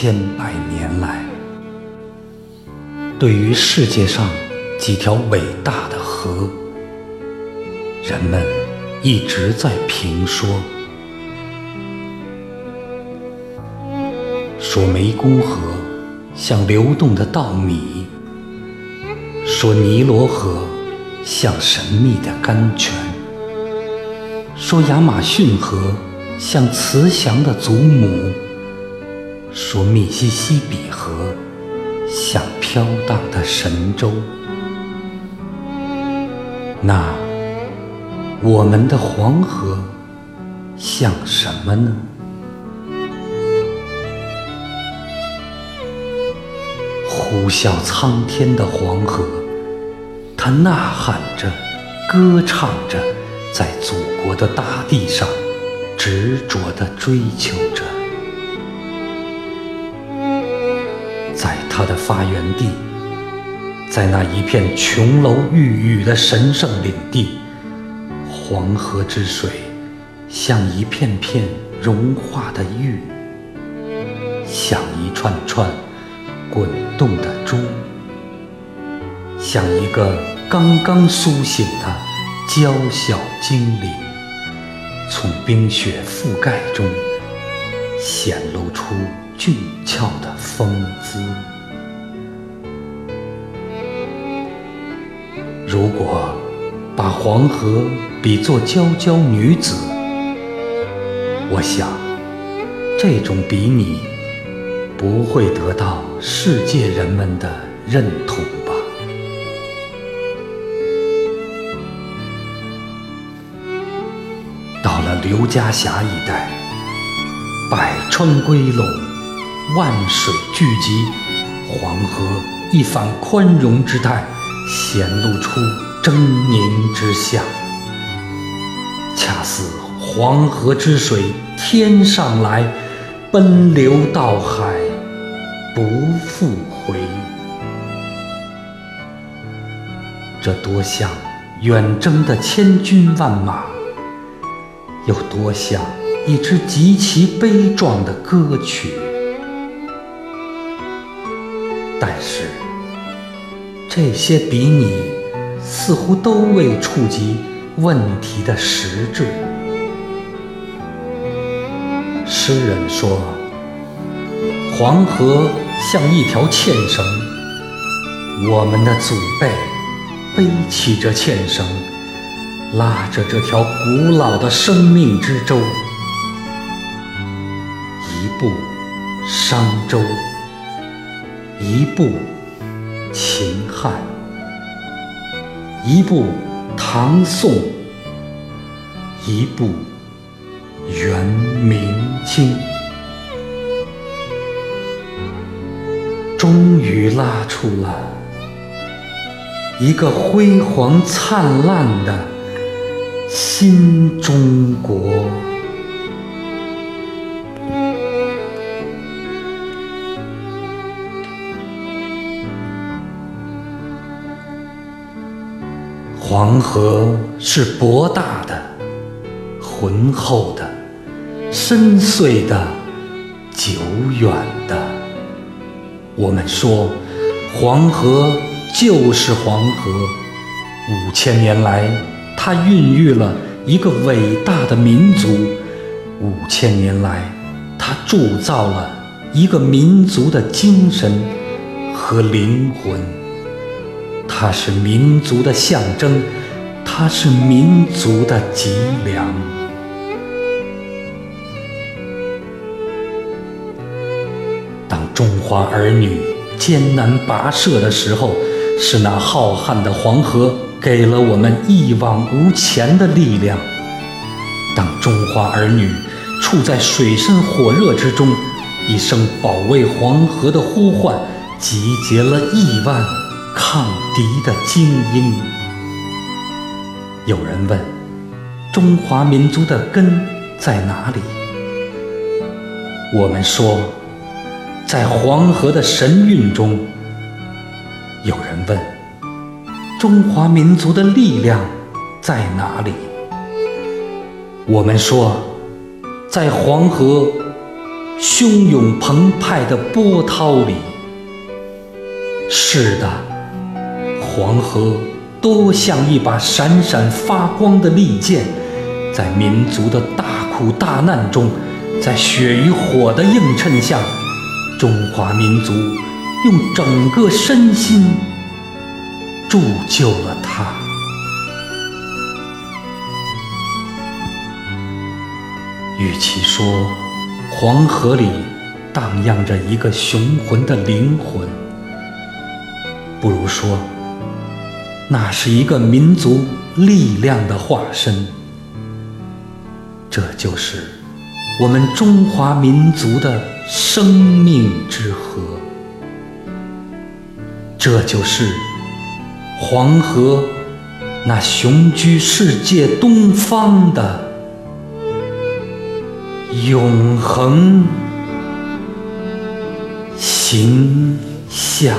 千百年来，对于世界上几条伟大的河，人们一直在评说：说湄公河像流动的稻米，说尼罗河像神秘的甘泉，说亚马逊河像慈祥的祖母。说密西西比河像飘荡的神州，那我们的黄河像什么呢？呼啸苍天的黄河，它呐喊着，歌唱着，在祖国的大地上执着地追求着。在它的发源地，在那一片琼楼玉宇的神圣领地，黄河之水像一片片融化的玉，像一串串滚动的珠，像一个刚刚苏醒的娇小精灵，从冰雪覆盖中显露出俊俏的风姿。如果把黄河比作娇娇女子，我想这种比拟不会得到世界人们的认同吧。到了刘家峡一带，百川归拢，万水聚集，黄河一反宽容之态。显露出狰狞之相，恰似黄河之水天上来，奔流到海不复回。这多像远征的千军万马，又多像一支极其悲壮的歌曲。但是。这些比拟似乎都未触及问题的实质。诗人说：“黄河像一条纤绳，我们的祖辈背起这纤绳，拉着这条古老的生命之舟，一步商周，一部。”秦汉，一部唐宋，一部元明清，终于拉出了一个辉煌灿烂的新中国。黄河是博大的、浑厚的、深邃的、久远的。我们说，黄河就是黄河。五千年来，它孕育了一个伟大的民族；五千年来，它铸造了一个民族的精神和灵魂。它是民族的象征，它是民族的脊梁。当中华儿女艰难跋涉的时候，是那浩瀚的黄河给了我们一往无前的力量；当中华儿女处在水深火热之中，一声保卫黄河的呼唤，集结了亿万。抗敌的精英。有人问：中华民族的根在哪里？我们说，在黄河的神韵中。有人问：中华民族的力量在哪里？我们说，在黄河汹涌澎湃的波涛里。是的，黄河多像一把闪闪发光的利剑，在民族的大苦大难中，在血与火的映衬下，中华民族用整个身心铸就了它。与其说黄河里荡漾着一个雄浑的灵魂，不如说那是一个民族力量的化身。这就是我们中华民族的生命之河，这就是黄河那雄居世界东方的。永恒形象。